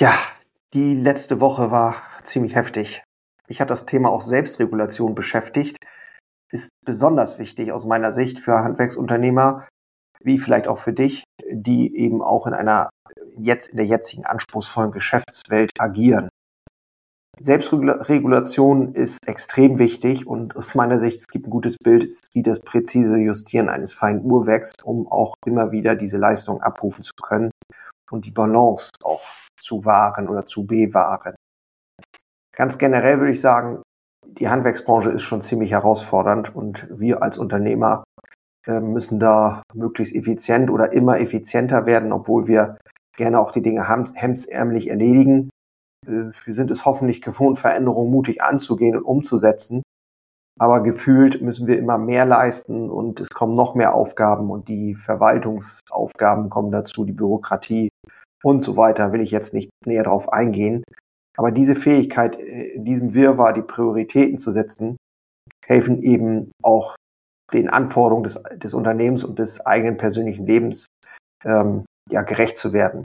Ja, die letzte Woche war ziemlich heftig. Mich hat das Thema auch Selbstregulation beschäftigt. Ist besonders wichtig aus meiner Sicht für Handwerksunternehmer, wie vielleicht auch für dich, die eben auch in einer jetzt in der jetzigen anspruchsvollen Geschäftswelt agieren. Selbstregulation ist extrem wichtig und aus meiner Sicht, es gibt ein gutes Bild, wie das präzise Justieren eines feinen Uhrwerks, um auch immer wieder diese Leistung abrufen zu können und die Balance auch zu wahren oder zu bewahren. Ganz generell würde ich sagen, die Handwerksbranche ist schon ziemlich herausfordernd und wir als Unternehmer äh, müssen da möglichst effizient oder immer effizienter werden, obwohl wir gerne auch die Dinge hemdsärmlich erledigen. Äh, wir sind es hoffentlich gewohnt, Veränderungen mutig anzugehen und umzusetzen. Aber gefühlt müssen wir immer mehr leisten und es kommen noch mehr Aufgaben und die Verwaltungsaufgaben kommen dazu, die Bürokratie und so weiter, will ich jetzt nicht näher darauf eingehen. Aber diese Fähigkeit, äh, in diesem Wirrwarr die Prioritäten zu setzen, helfen eben auch den Anforderungen des, des Unternehmens und des eigenen persönlichen Lebens ähm, ja, gerecht zu werden.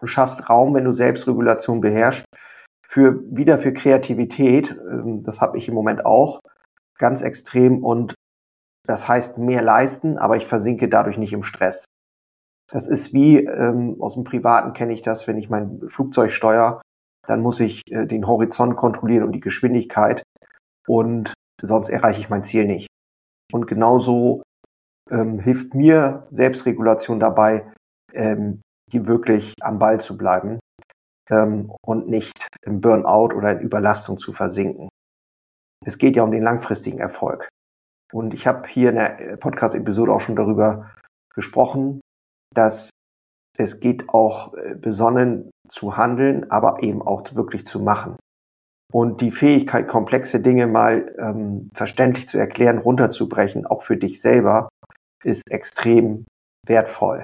Du schaffst Raum, wenn du Selbstregulation beherrschst, für wieder für Kreativität. Ähm, das habe ich im Moment auch ganz extrem und das heißt mehr leisten, aber ich versinke dadurch nicht im Stress. Das ist wie ähm, aus dem Privaten kenne ich das, wenn ich mein Flugzeug steuere, dann muss ich äh, den Horizont kontrollieren und die Geschwindigkeit und sonst erreiche ich mein Ziel nicht. Und genauso ähm, hilft mir Selbstregulation dabei, ähm, die wirklich am Ball zu bleiben ähm, und nicht im Burnout oder in Überlastung zu versinken. Es geht ja um den langfristigen Erfolg. Und ich habe hier in der Podcast-Episode auch schon darüber gesprochen, dass es geht auch äh, besonnen zu handeln, aber eben auch wirklich zu machen. Und die Fähigkeit, komplexe Dinge mal ähm, verständlich zu erklären, runterzubrechen, auch für dich selber, ist extrem wertvoll.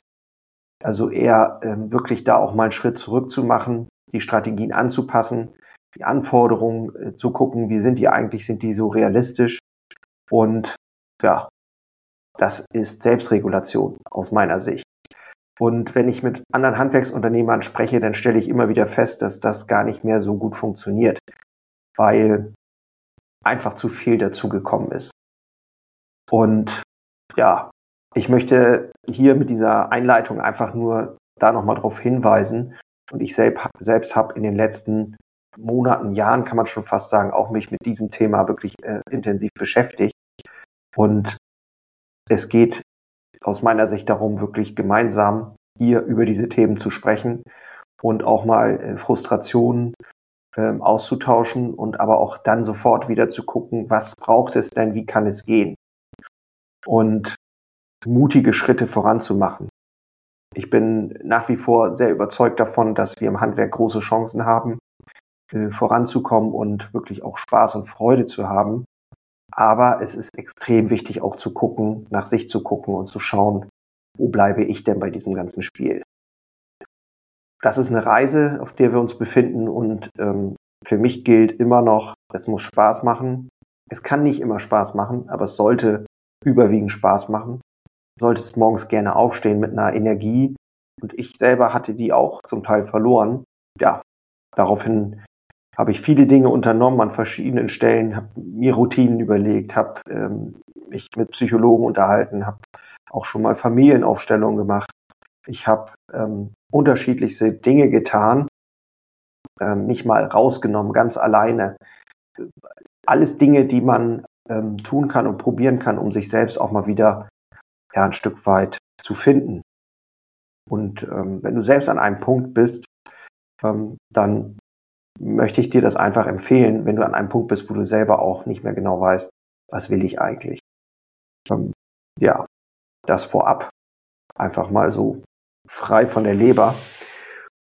Also eher ähm, wirklich da auch mal einen Schritt zurück zu machen, die Strategien anzupassen, die Anforderungen äh, zu gucken, wie sind die eigentlich, sind die so realistisch? Und ja, das ist Selbstregulation aus meiner Sicht. Und wenn ich mit anderen Handwerksunternehmern spreche, dann stelle ich immer wieder fest, dass das gar nicht mehr so gut funktioniert, weil einfach zu viel dazugekommen ist. Und ja, ich möchte hier mit dieser Einleitung einfach nur da nochmal drauf hinweisen. Und ich selbst, selbst habe in den letzten Monaten, Jahren, kann man schon fast sagen, auch mich mit diesem Thema wirklich äh, intensiv beschäftigt. Und es geht aus meiner Sicht darum, wirklich gemeinsam hier über diese Themen zu sprechen und auch mal äh, Frustrationen ähm, auszutauschen und aber auch dann sofort wieder zu gucken, was braucht es denn, wie kann es gehen? Und mutige Schritte voranzumachen. Ich bin nach wie vor sehr überzeugt davon, dass wir im Handwerk große Chancen haben, äh, voranzukommen und wirklich auch Spaß und Freude zu haben. Aber es ist extrem wichtig auch zu gucken, nach sich zu gucken und zu schauen, wo bleibe ich denn bei diesem ganzen Spiel? Das ist eine Reise, auf der wir uns befinden und ähm, für mich gilt immer noch, es muss Spaß machen. Es kann nicht immer Spaß machen, aber es sollte überwiegend Spaß machen. Du solltest morgens gerne aufstehen mit einer Energie und ich selber hatte die auch zum Teil verloren. Ja, daraufhin habe ich viele Dinge unternommen an verschiedenen Stellen, habe mir Routinen überlegt, habe ähm, mich mit Psychologen unterhalten, habe auch schon mal Familienaufstellungen gemacht. Ich habe ähm, unterschiedlichste Dinge getan, ähm, mich mal rausgenommen, ganz alleine. Alles Dinge, die man ähm, tun kann und probieren kann, um sich selbst auch mal wieder ja, ein Stück weit zu finden. Und ähm, wenn du selbst an einem Punkt bist, ähm, dann möchte ich dir das einfach empfehlen, wenn du an einem Punkt bist, wo du selber auch nicht mehr genau weißt, was will ich eigentlich. Ähm, ja, das vorab. Einfach mal so frei von der Leber.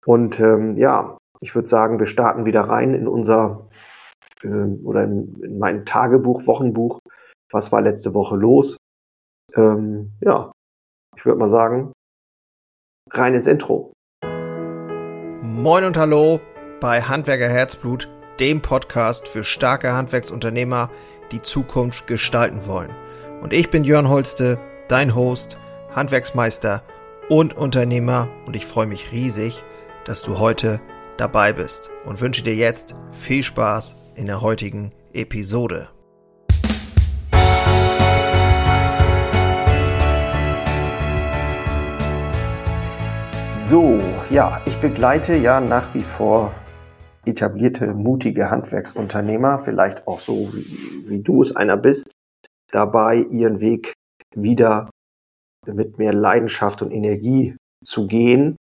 Und ähm, ja, ich würde sagen, wir starten wieder rein in unser äh, oder in, in, mein Tagebuch, Wochenbuch. Was war letzte Woche los? Ähm, ja, ich würde mal sagen, rein ins Intro. Moin und hallo bei Handwerker Herzblut, dem Podcast für starke Handwerksunternehmer, die Zukunft gestalten wollen. Und ich bin Jörn Holste, dein Host, Handwerksmeister und Unternehmer und ich freue mich riesig, dass du heute dabei bist und wünsche dir jetzt viel Spaß in der heutigen Episode. So, ja, ich begleite ja nach wie vor etablierte, mutige Handwerksunternehmer, vielleicht auch so, wie, wie du es einer bist, dabei ihren Weg wieder mit mehr Leidenschaft und Energie zu gehen,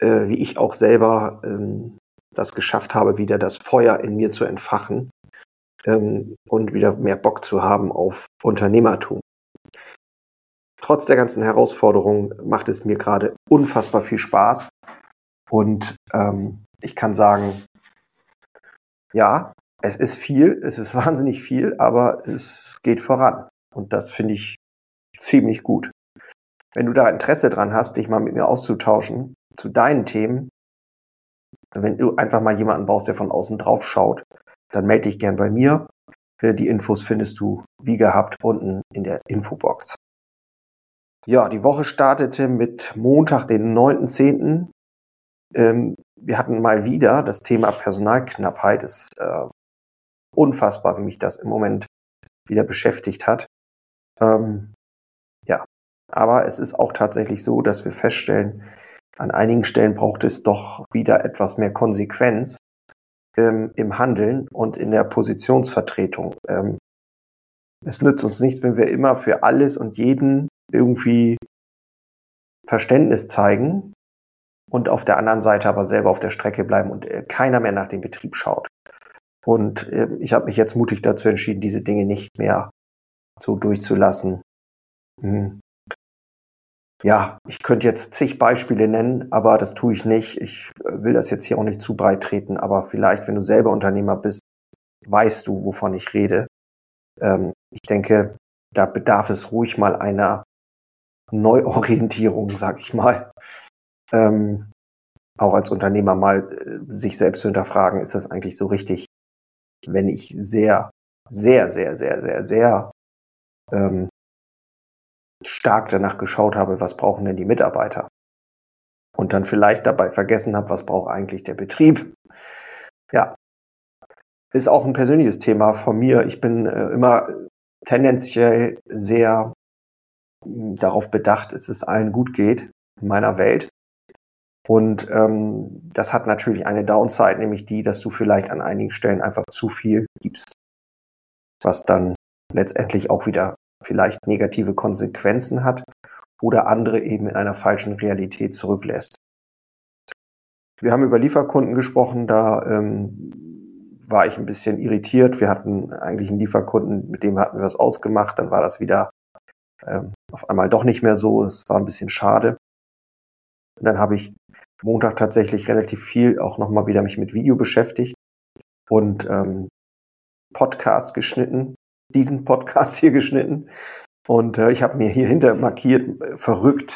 äh, wie ich auch selber ähm, das geschafft habe, wieder das Feuer in mir zu entfachen ähm, und wieder mehr Bock zu haben auf Unternehmertum. Trotz der ganzen Herausforderungen macht es mir gerade unfassbar viel Spaß und ähm, ich kann sagen, ja, es ist viel, es ist wahnsinnig viel, aber es geht voran. Und das finde ich ziemlich gut. Wenn du da Interesse dran hast, dich mal mit mir auszutauschen zu deinen Themen, wenn du einfach mal jemanden brauchst, der von außen drauf schaut, dann melde dich gern bei mir. Die Infos findest du wie gehabt unten in der Infobox. Ja, die Woche startete mit Montag, den 9.10. Ähm, wir hatten mal wieder das Thema Personalknappheit. Ist äh, unfassbar, wie mich das im Moment wieder beschäftigt hat. Ähm, ja, aber es ist auch tatsächlich so, dass wir feststellen, an einigen Stellen braucht es doch wieder etwas mehr Konsequenz ähm, im Handeln und in der Positionsvertretung. Ähm, es nützt uns nichts, wenn wir immer für alles und jeden irgendwie Verständnis zeigen und auf der anderen Seite aber selber auf der Strecke bleiben und äh, keiner mehr nach dem Betrieb schaut. Und äh, ich habe mich jetzt mutig dazu entschieden, diese Dinge nicht mehr so durchzulassen. Hm. Ja, ich könnte jetzt zig Beispiele nennen, aber das tue ich nicht. Ich äh, will das jetzt hier auch nicht zu breit treten, aber vielleicht, wenn du selber Unternehmer bist, weißt du, wovon ich rede. Ähm, ich denke, da bedarf es ruhig mal einer Neuorientierung, sag ich mal. Ähm, auch als Unternehmer mal äh, sich selbst zu hinterfragen, ist das eigentlich so richtig, wenn ich sehr, sehr, sehr, sehr, sehr, sehr ähm, stark danach geschaut habe, was brauchen denn die Mitarbeiter? Und dann vielleicht dabei vergessen habe, was braucht eigentlich der Betrieb? Ja, ist auch ein persönliches Thema von mir. Ich bin äh, immer tendenziell sehr hm, darauf bedacht, dass es allen gut geht in meiner Welt. Und ähm, das hat natürlich eine Downside, nämlich die, dass du vielleicht an einigen Stellen einfach zu viel gibst, was dann letztendlich auch wieder vielleicht negative Konsequenzen hat oder andere eben in einer falschen Realität zurücklässt. Wir haben über Lieferkunden gesprochen, da ähm, war ich ein bisschen irritiert. Wir hatten eigentlich einen Lieferkunden, mit dem hatten wir was ausgemacht, dann war das wieder ähm, auf einmal doch nicht mehr so. Es war ein bisschen schade. Und dann habe ich Montag tatsächlich relativ viel auch nochmal wieder mich mit Video beschäftigt und ähm, Podcast geschnitten, diesen Podcast hier geschnitten. Und äh, ich habe mir hier hinter markiert, äh, verrückt.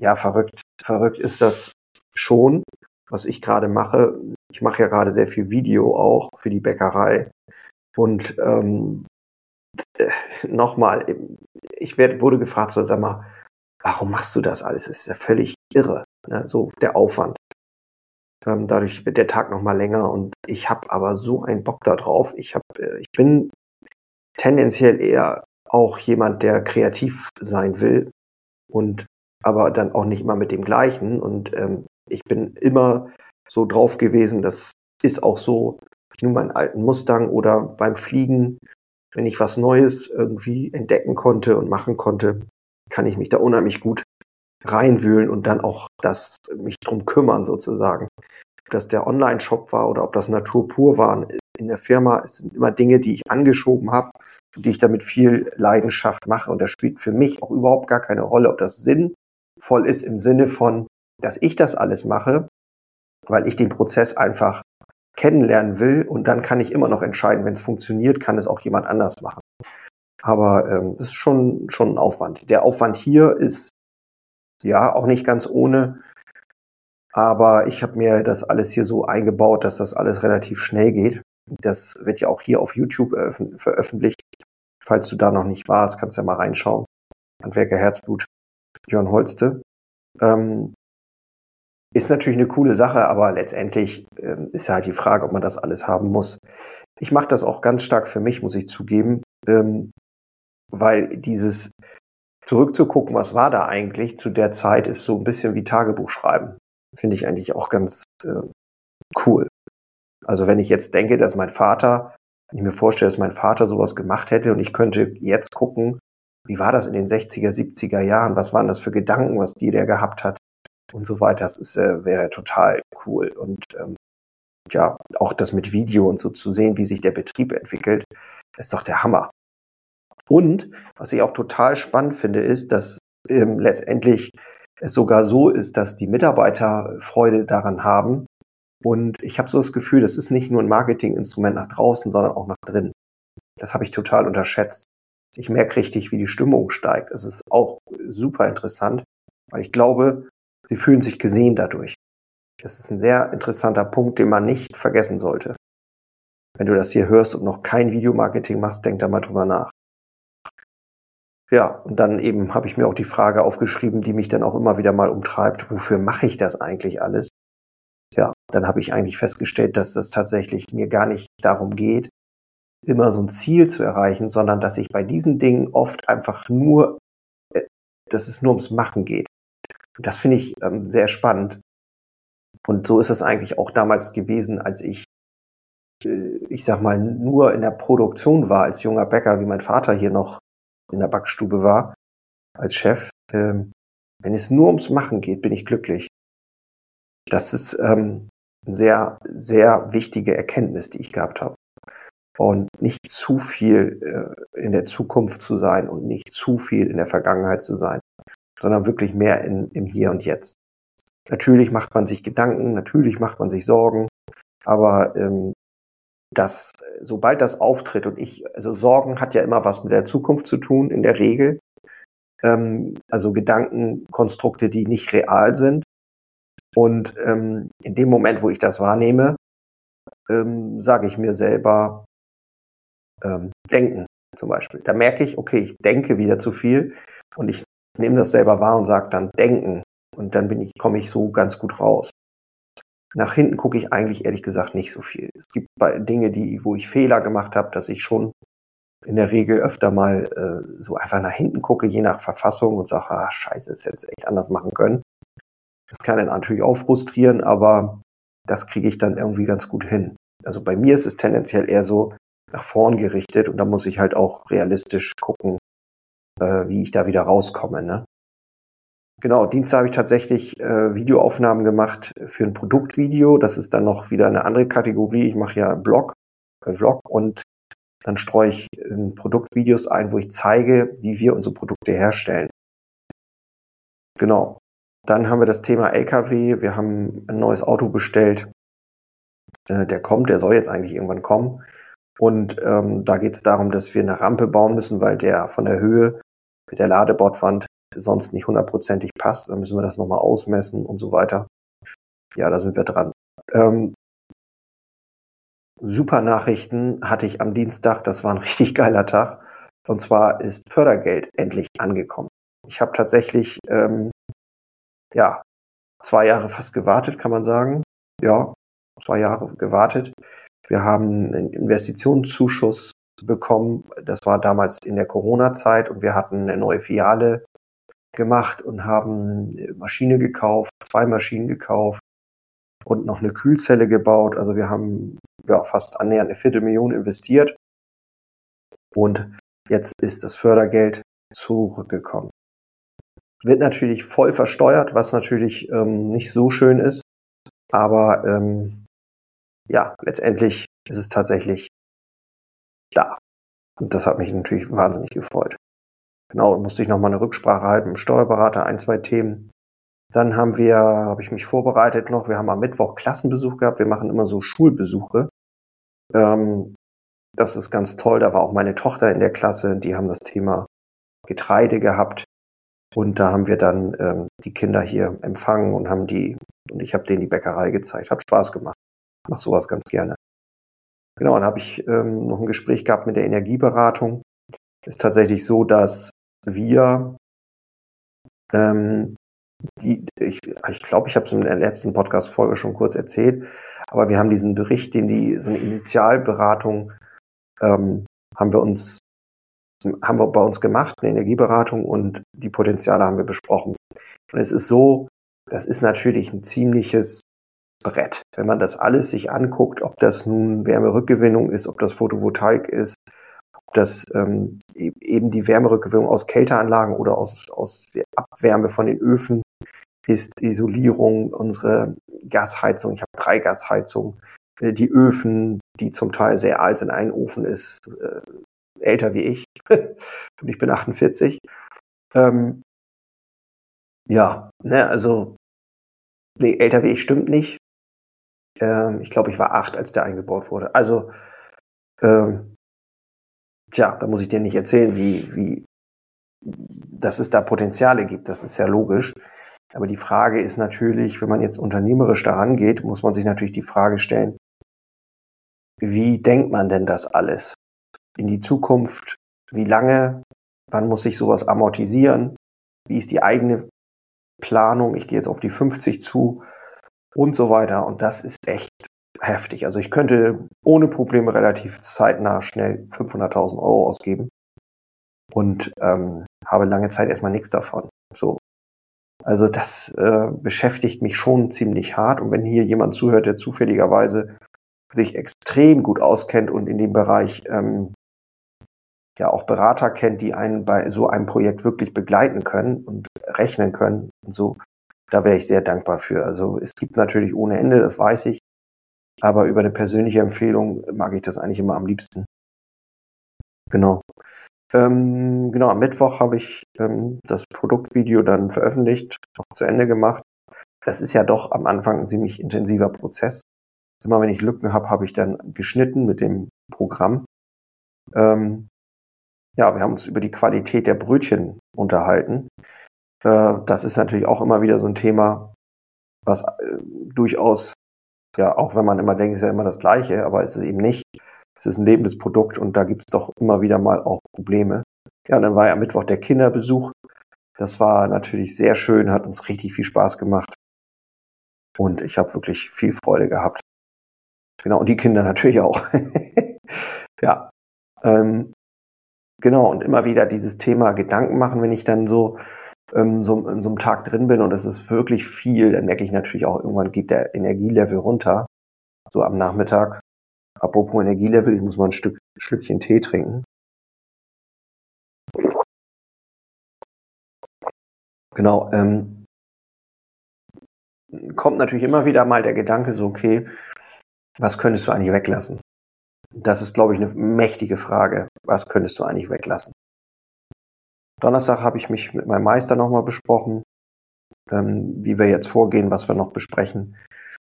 Ja, verrückt. Verrückt ist das schon, was ich gerade mache. Ich mache ja gerade sehr viel Video auch für die Bäckerei. Und ähm, äh, nochmal, ich werd, wurde gefragt, so, sag mal, warum machst du das alles? Das ist ja völlig irre, ne? so der Aufwand. Ähm, dadurch wird der Tag nochmal länger und ich habe aber so einen Bock da drauf. Ich, hab, äh, ich bin tendenziell eher auch jemand, der kreativ sein will und aber dann auch nicht immer mit dem gleichen. Und ähm, ich bin immer so drauf gewesen, das ist auch so, ich nur meinen alten Mustang oder beim Fliegen, wenn ich was Neues irgendwie entdecken konnte und machen konnte, kann ich mich da unheimlich gut reinwühlen und dann auch das mich drum kümmern sozusagen. Ob das der Online-Shop war oder ob das Natur pur waren in der Firma, es sind immer Dinge, die ich angeschoben habe, die ich damit viel Leidenschaft mache und das spielt für mich auch überhaupt gar keine Rolle, ob das sinnvoll ist im Sinne von, dass ich das alles mache, weil ich den Prozess einfach kennenlernen will und dann kann ich immer noch entscheiden, wenn es funktioniert, kann es auch jemand anders machen. Aber ähm, ist schon, schon ein Aufwand. Der Aufwand hier ist ja auch nicht ganz ohne. Aber ich habe mir das alles hier so eingebaut, dass das alles relativ schnell geht. Das wird ja auch hier auf YouTube veröffentlicht. Falls du da noch nicht warst, kannst du ja mal reinschauen. Handwerker Herzblut, Jörn Holste. Ähm, ist natürlich eine coole Sache, aber letztendlich ähm, ist ja halt die Frage, ob man das alles haben muss. Ich mache das auch ganz stark für mich, muss ich zugeben, ähm, weil dieses zurückzugucken, was war da eigentlich zu der Zeit, ist so ein bisschen wie Tagebuch schreiben. Finde ich eigentlich auch ganz äh, cool. Also wenn ich jetzt denke, dass mein Vater, wenn ich mir vorstelle, dass mein Vater sowas gemacht hätte und ich könnte jetzt gucken, wie war das in den 60er, 70er Jahren, was waren das für Gedanken, was die der gehabt hat und so weiter, das ist, äh, wäre total cool. Und ähm, ja, auch das mit Video und so zu sehen, wie sich der Betrieb entwickelt, ist doch der Hammer. Und was ich auch total spannend finde, ist, dass ähm, letztendlich es sogar so ist, dass die Mitarbeiter Freude daran haben. Und ich habe so das Gefühl, das ist nicht nur ein Marketinginstrument nach draußen, sondern auch nach drin. Das habe ich total unterschätzt. Ich merke richtig, wie die Stimmung steigt. Es ist auch super interessant, weil ich glaube, sie fühlen sich gesehen dadurch. Das ist ein sehr interessanter Punkt, den man nicht vergessen sollte. Wenn du das hier hörst und noch kein Videomarketing machst, denk da mal drüber nach. Ja, und dann eben habe ich mir auch die Frage aufgeschrieben, die mich dann auch immer wieder mal umtreibt, wofür mache ich das eigentlich alles? Ja, dann habe ich eigentlich festgestellt, dass es tatsächlich mir gar nicht darum geht, immer so ein Ziel zu erreichen, sondern dass ich bei diesen Dingen oft einfach nur, äh, dass es nur ums Machen geht. Und das finde ich ähm, sehr spannend. Und so ist es eigentlich auch damals gewesen, als ich, äh, ich sag mal, nur in der Produktion war als junger Bäcker, wie mein Vater hier noch in der Backstube war, als Chef. Ähm, wenn es nur ums Machen geht, bin ich glücklich. Das ist ähm, eine sehr, sehr wichtige Erkenntnis, die ich gehabt habe. Und nicht zu viel äh, in der Zukunft zu sein und nicht zu viel in der Vergangenheit zu sein, sondern wirklich mehr in, im Hier und Jetzt. Natürlich macht man sich Gedanken, natürlich macht man sich Sorgen, aber ähm, dass sobald das auftritt und ich, also Sorgen hat ja immer was mit der Zukunft zu tun, in der Regel. Ähm, also Gedankenkonstrukte, die nicht real sind. Und ähm, in dem Moment, wo ich das wahrnehme, ähm, sage ich mir selber, ähm, denken zum Beispiel. Da merke ich, okay, ich denke wieder zu viel und ich nehme das selber wahr und sage dann denken. Und dann bin ich, komme ich so ganz gut raus. Nach hinten gucke ich eigentlich ehrlich gesagt nicht so viel. Es gibt Dinge, die, wo ich Fehler gemacht habe, dass ich schon in der Regel öfter mal äh, so einfach nach hinten gucke, je nach Verfassung und sage, ah, scheiße, das hätte echt anders machen können. Das kann dann natürlich auch frustrieren, aber das kriege ich dann irgendwie ganz gut hin. Also bei mir ist es tendenziell eher so nach vorn gerichtet und da muss ich halt auch realistisch gucken, äh, wie ich da wieder rauskomme. Ne? Genau, Dienstag habe ich tatsächlich äh, Videoaufnahmen gemacht für ein Produktvideo. Das ist dann noch wieder eine andere Kategorie. Ich mache ja Blog, äh, Vlog und dann streue ich äh, Produktvideos ein, wo ich zeige, wie wir unsere Produkte herstellen. Genau. Dann haben wir das Thema LKW. Wir haben ein neues Auto bestellt. Äh, der kommt, der soll jetzt eigentlich irgendwann kommen. Und ähm, da geht es darum, dass wir eine Rampe bauen müssen, weil der von der Höhe mit der Ladebordwand sonst nicht hundertprozentig passt. Dann müssen wir das nochmal ausmessen und so weiter. Ja, da sind wir dran. Ähm, super Nachrichten hatte ich am Dienstag. Das war ein richtig geiler Tag. Und zwar ist Fördergeld endlich angekommen. Ich habe tatsächlich ähm, ja zwei Jahre fast gewartet, kann man sagen. Ja, zwei Jahre gewartet. Wir haben einen Investitionszuschuss bekommen. Das war damals in der Corona-Zeit und wir hatten eine neue Filiale gemacht und haben eine Maschine gekauft, zwei Maschinen gekauft und noch eine Kühlzelle gebaut. Also wir haben ja, fast annähernd eine Viertelmillion investiert und jetzt ist das Fördergeld zurückgekommen. Wird natürlich voll versteuert, was natürlich ähm, nicht so schön ist, aber ähm, ja, letztendlich ist es tatsächlich da. Und das hat mich natürlich wahnsinnig gefreut. Genau, musste ich nochmal eine Rücksprache halten mit dem Steuerberater, ein, zwei Themen. Dann haben wir, habe ich mich vorbereitet noch, wir haben am Mittwoch Klassenbesuch gehabt. Wir machen immer so Schulbesuche. Ähm, das ist ganz toll. Da war auch meine Tochter in der Klasse. Die haben das Thema Getreide gehabt. Und da haben wir dann ähm, die Kinder hier empfangen und haben die, und ich habe denen die Bäckerei gezeigt. Hat Spaß gemacht. Ich mache sowas ganz gerne. Genau, dann habe ich ähm, noch ein Gespräch gehabt mit der Energieberatung. Ist tatsächlich so, dass wir ähm, die, ich glaube, ich, glaub, ich habe es in der letzten Podcast-Folge schon kurz erzählt, aber wir haben diesen Bericht, den die, so eine Initialberatung, ähm, haben wir uns, haben wir bei uns gemacht, eine Energieberatung und die Potenziale haben wir besprochen. Und es ist so, das ist natürlich ein ziemliches Brett. Wenn man das alles sich anguckt, ob das nun Wärmerückgewinnung ist, ob das Photovoltaik ist, ob das ähm, e-, eben die Wärmerückgewinnung aus Kälteanlagen oder aus, aus der Abwärme von den Öfen ist, Isolierung, unsere Gasheizung. Ich habe drei Gasheizungen. Äh, die Öfen, die zum Teil sehr alt sind. Ein Ofen ist äh, älter wie ich und ich bin 48. Ähm, ja, ne, also nee, älter wie ich stimmt nicht. Ähm, ich glaube, ich war acht, als der eingebaut wurde. Also, ähm, tja, da muss ich dir nicht erzählen, wie, wie, dass es da Potenziale gibt. Das ist ja logisch. Aber die Frage ist natürlich, wenn man jetzt unternehmerisch daran geht, muss man sich natürlich die Frage stellen, wie denkt man denn das alles in die Zukunft? Wie lange? Wann muss sich sowas amortisieren? Wie ist die eigene Planung? Ich gehe jetzt auf die 50 zu und so weiter. Und das ist echt heftig. Also ich könnte ohne Probleme relativ zeitnah schnell 500.000 Euro ausgeben und ähm, habe lange Zeit erstmal nichts davon. So. Also das äh, beschäftigt mich schon ziemlich hart. Und wenn hier jemand zuhört, der zufälligerweise sich extrem gut auskennt und in dem Bereich ähm, ja auch Berater kennt, die einen bei so einem Projekt wirklich begleiten können und rechnen können und so, da wäre ich sehr dankbar für. Also es gibt natürlich ohne Ende, das weiß ich, aber über eine persönliche Empfehlung mag ich das eigentlich immer am liebsten. Genau. Ähm, genau, am Mittwoch habe ich ähm, das Produktvideo dann veröffentlicht, noch zu Ende gemacht. Das ist ja doch am Anfang ein ziemlich intensiver Prozess. Immer wenn ich Lücken habe, habe ich dann geschnitten mit dem Programm. Ähm, ja, wir haben uns über die Qualität der Brötchen unterhalten. Äh, das ist natürlich auch immer wieder so ein Thema, was äh, durchaus, ja, auch wenn man immer denkt, ist ja immer das Gleiche, aber es ist eben nicht. Es ist ein lebendes Produkt und da gibt es doch immer wieder mal auch Probleme. Ja, dann war ja am Mittwoch der Kinderbesuch. Das war natürlich sehr schön, hat uns richtig viel Spaß gemacht. Und ich habe wirklich viel Freude gehabt. Genau, und die Kinder natürlich auch. ja. Ähm, genau, und immer wieder dieses Thema Gedanken machen, wenn ich dann so ähm, so, in so einem Tag drin bin und es ist wirklich viel, dann merke ich natürlich auch, irgendwann geht der Energielevel runter. So am Nachmittag. Apropos Energielevel, ich muss mal ein Stück, Stückchen Tee trinken. Genau, ähm, kommt natürlich immer wieder mal der Gedanke so, okay, was könntest du eigentlich weglassen? Das ist, glaube ich, eine mächtige Frage. Was könntest du eigentlich weglassen? Donnerstag habe ich mich mit meinem Meister nochmal besprochen, ähm, wie wir jetzt vorgehen, was wir noch besprechen.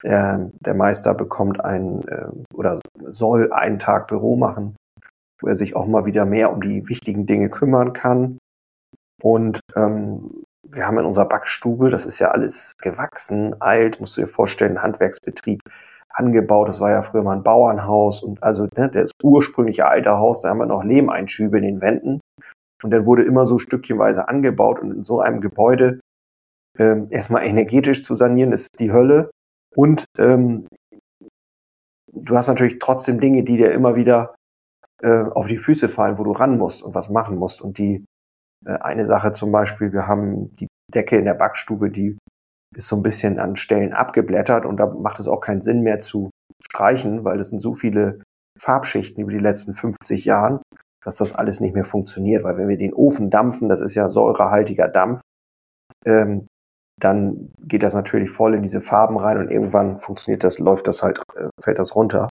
Ähm, der Meister bekommt ein äh, oder soll einen Tag Büro machen, wo er sich auch mal wieder mehr um die wichtigen Dinge kümmern kann. Und ähm, wir haben in unserer Backstube, das ist ja alles gewachsen, alt, musst du dir vorstellen, Handwerksbetrieb angebaut. Das war ja früher mal ein Bauernhaus und also ne, das ursprüngliche alte Haus, da haben wir noch Lehmeinschübe in den Wänden. Und dann wurde immer so stückchenweise angebaut und in so einem Gebäude ähm, erstmal energetisch zu sanieren, ist die Hölle. Und ähm, du hast natürlich trotzdem Dinge, die dir immer wieder äh, auf die Füße fallen, wo du ran musst und was machen musst. Und die äh, eine Sache zum Beispiel, wir haben die Decke in der Backstube, die ist so ein bisschen an Stellen abgeblättert und da macht es auch keinen Sinn mehr zu streichen, weil es sind so viele Farbschichten über die letzten 50 Jahren, dass das alles nicht mehr funktioniert, weil wenn wir den Ofen dampfen, das ist ja säurehaltiger Dampf, ähm, dann geht das natürlich voll in diese Farben rein und irgendwann funktioniert das, läuft das halt, äh, fällt das runter.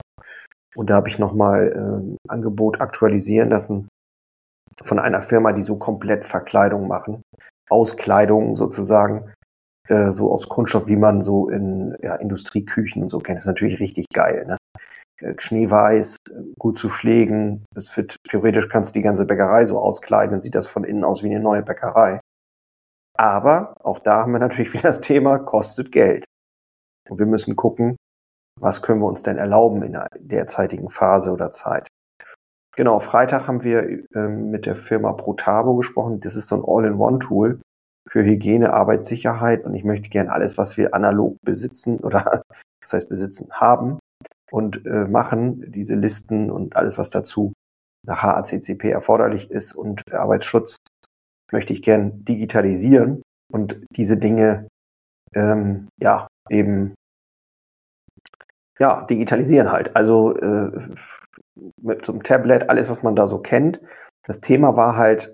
Und da habe ich nochmal äh, Angebot aktualisieren lassen von einer Firma, die so komplett Verkleidung machen. Auskleidung sozusagen, äh, so aus Kunststoff, wie man so in ja, Industrieküchen und so kennt. Das ist natürlich richtig geil. Ne? Äh, schneeweiß, gut zu pflegen. Das wird, theoretisch kannst du die ganze Bäckerei so auskleiden, dann sieht das von innen aus wie eine neue Bäckerei. Aber auch da haben wir natürlich wieder das Thema, kostet Geld. Und wir müssen gucken, was können wir uns denn erlauben in der derzeitigen Phase oder Zeit. Genau, Freitag haben wir ähm, mit der Firma Protabo gesprochen. Das ist so ein All-in-One-Tool. für Hygiene, Arbeitssicherheit und ich möchte gern alles, was wir analog besitzen oder das heißt besitzen haben und äh, machen, diese Listen und alles, was dazu nach HACCP erforderlich ist und Arbeitsschutz, möchte ich gern digitalisieren und diese Dinge ähm, ja eben ja digitalisieren halt. Also äh, mit so einem Tablet, alles, was man da so kennt. Das Thema war halt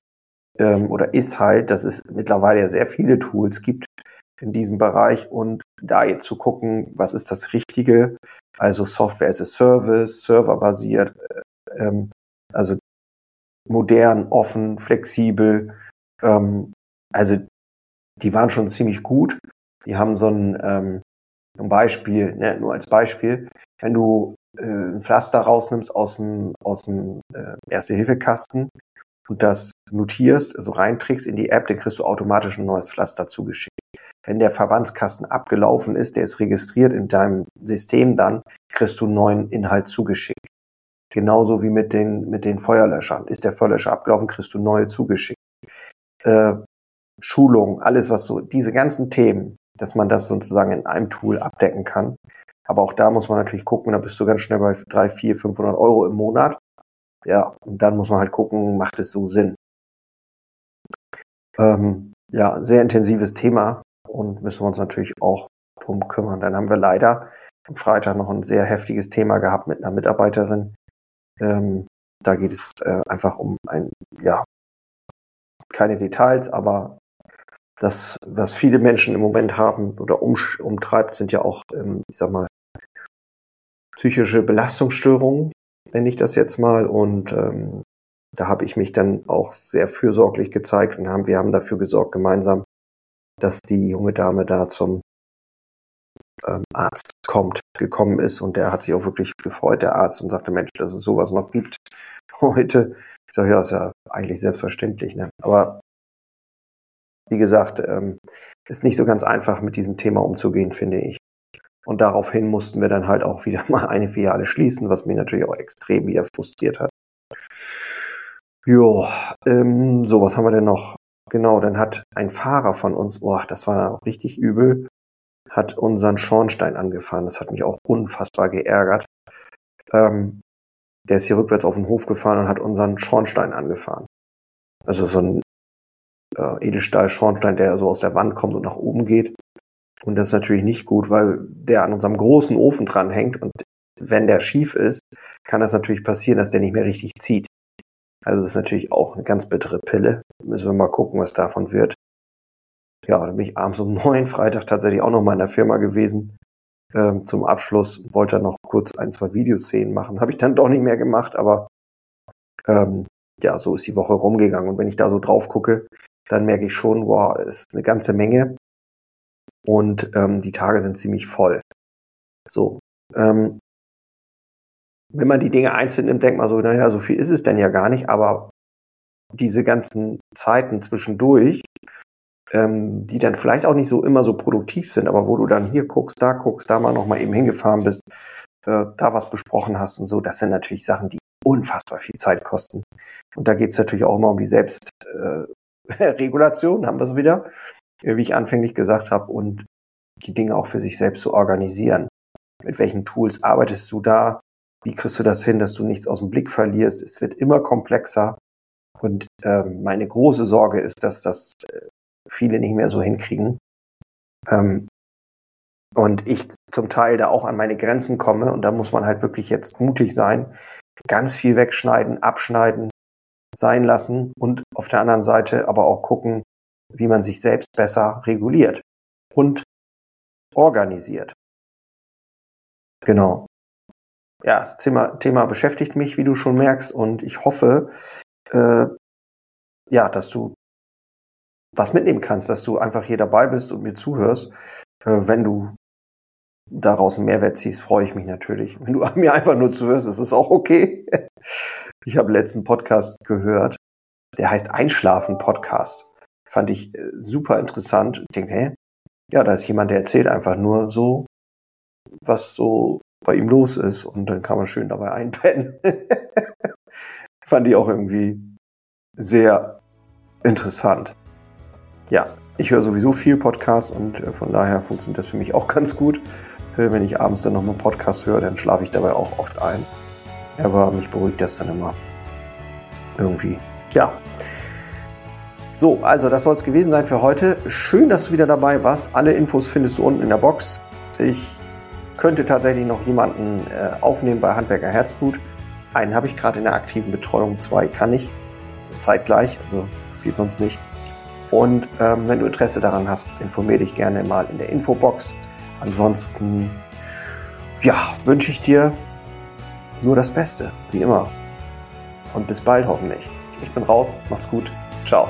ähm, oder ist halt, dass es mittlerweile sehr viele Tools gibt in diesem Bereich und da jetzt zu gucken, was ist das Richtige, also Software as a Service, serverbasiert, äh, ähm, also modern, offen, flexibel. Ähm, also die waren schon ziemlich gut. Die haben so ein, ähm, ein Beispiel, ne, nur als Beispiel, wenn du äh, ein Pflaster rausnimmst aus dem, aus dem äh, Erste-Hilfe-Kasten und das notierst, also reinträgst in die App, dann kriegst du automatisch ein neues Pflaster zugeschickt. Wenn der Verbandskasten abgelaufen ist, der ist registriert in deinem System dann, kriegst du einen neuen Inhalt zugeschickt. Genauso wie mit den, mit den Feuerlöschern. Ist der Feuerlöscher abgelaufen, kriegst du neue zugeschickt. Äh, Schulung, alles was so, diese ganzen Themen, dass man das sozusagen in einem Tool abdecken kann. Aber auch da muss man natürlich gucken, da bist du ganz schnell bei drei, vier, 500 Euro im Monat. Ja, und dann muss man halt gucken, macht es so Sinn? Ähm, ja, sehr intensives Thema und müssen wir uns natürlich auch drum kümmern. Dann haben wir leider am Freitag noch ein sehr heftiges Thema gehabt mit einer Mitarbeiterin. Ähm, da geht es äh, einfach um ein, ja, keine Details, aber das, was viele Menschen im Moment haben oder um, umtreibt, sind ja auch, ähm, ich sag mal, psychische Belastungsstörungen, nenne ich das jetzt mal. Und ähm, da habe ich mich dann auch sehr fürsorglich gezeigt und haben, wir haben dafür gesorgt gemeinsam, dass die junge Dame da zum ähm, Arzt kommt, gekommen ist und der hat sich auch wirklich gefreut, der Arzt, und sagte, Mensch, dass es sowas noch gibt heute. Ich sage, ja, ist ja eigentlich selbstverständlich. Ne? Aber wie gesagt, ähm, ist nicht so ganz einfach, mit diesem Thema umzugehen, finde ich. Und daraufhin mussten wir dann halt auch wieder mal eine Filiale schließen, was mich natürlich auch extrem wieder frustriert hat. Jo, ähm, so, was haben wir denn noch? Genau, dann hat ein Fahrer von uns, boah, das war dann auch richtig übel, hat unseren Schornstein angefahren. Das hat mich auch unfassbar geärgert. Ähm, der ist hier rückwärts auf den Hof gefahren und hat unseren Schornstein angefahren. Also so ein äh, Edelstahl-Schornstein, der so aus der Wand kommt und nach oben geht. Und das ist natürlich nicht gut, weil der an unserem großen Ofen dran hängt und wenn der schief ist, kann das natürlich passieren, dass der nicht mehr richtig zieht. Also das ist natürlich auch eine ganz bittere Pille. Müssen wir mal gucken, was davon wird. Ja, dann bin ich abends um neun Freitag tatsächlich auch noch mal in der Firma gewesen. Ähm, zum Abschluss wollte er noch kurz ein, zwei Videoszenen machen. Habe ich dann doch nicht mehr gemacht, aber ähm, ja, so ist die Woche rumgegangen. Und wenn ich da so drauf gucke, dann merke ich schon, wow, es ist eine ganze Menge und ähm, die Tage sind ziemlich voll. So. Ähm, wenn man die Dinge einzeln nimmt, denkt man so, naja, so viel ist es denn ja gar nicht, aber diese ganzen Zeiten zwischendurch, ähm, die dann vielleicht auch nicht so immer so produktiv sind, aber wo du dann hier guckst, da guckst, da mal nochmal eben hingefahren bist, äh, da was besprochen hast und so, das sind natürlich Sachen, die unfassbar viel Zeit kosten. Und da geht es natürlich auch immer um die Selbstregulation, äh, haben wir es wieder. Äh, wie ich anfänglich gesagt habe, und die Dinge auch für sich selbst zu organisieren. Mit welchen Tools arbeitest du da? Wie kriegst du das hin, dass du nichts aus dem Blick verlierst? Es wird immer komplexer. Und ähm, meine große Sorge ist, dass das äh, viele nicht mehr so hinkriegen. Ähm, und ich zum Teil da auch an meine Grenzen komme. Und da muss man halt wirklich jetzt mutig sein, ganz viel wegschneiden, abschneiden, sein lassen und auf der anderen Seite aber auch gucken, wie man sich selbst besser reguliert und organisiert. Genau. Ja, das Thema, Thema beschäftigt mich, wie du schon merkst, und ich hoffe, äh, ja, dass du was mitnehmen kannst, dass du einfach hier dabei bist und mir zuhörst. Äh, wenn du daraus einen Mehrwert ziehst, freue ich mich natürlich. Wenn du mir einfach nur zuhörst, ist es auch okay. Ich habe letzten Podcast gehört, der heißt Einschlafen Podcast. Fand ich äh, super interessant. Ich denke, hä? Ja, da ist jemand, der erzählt einfach nur so, was so bei ihm los ist und dann kann man schön dabei einpennen. Fand ich auch irgendwie sehr interessant. Ja, ich höre sowieso viel Podcasts und äh, von daher funktioniert das für mich auch ganz gut. Wenn ich abends dann nochmal Podcast höre, dann schlafe ich dabei auch oft ein. Aber mich beruhigt das dann immer. Irgendwie. Ja. So, also das soll es gewesen sein für heute. Schön, dass du wieder dabei warst. Alle Infos findest du unten in der Box. Ich könnte tatsächlich noch jemanden äh, aufnehmen bei Handwerker Herzblut. Einen habe ich gerade in der aktiven Betreuung, zwei kann ich zeitgleich, also das geht sonst nicht. Und ähm, wenn du Interesse daran hast, informiere dich gerne mal in der Infobox. Ansonsten, ja, wünsche ich dir nur das Beste, wie immer. Und bis bald hoffentlich. Ich bin raus, mach's gut, ciao.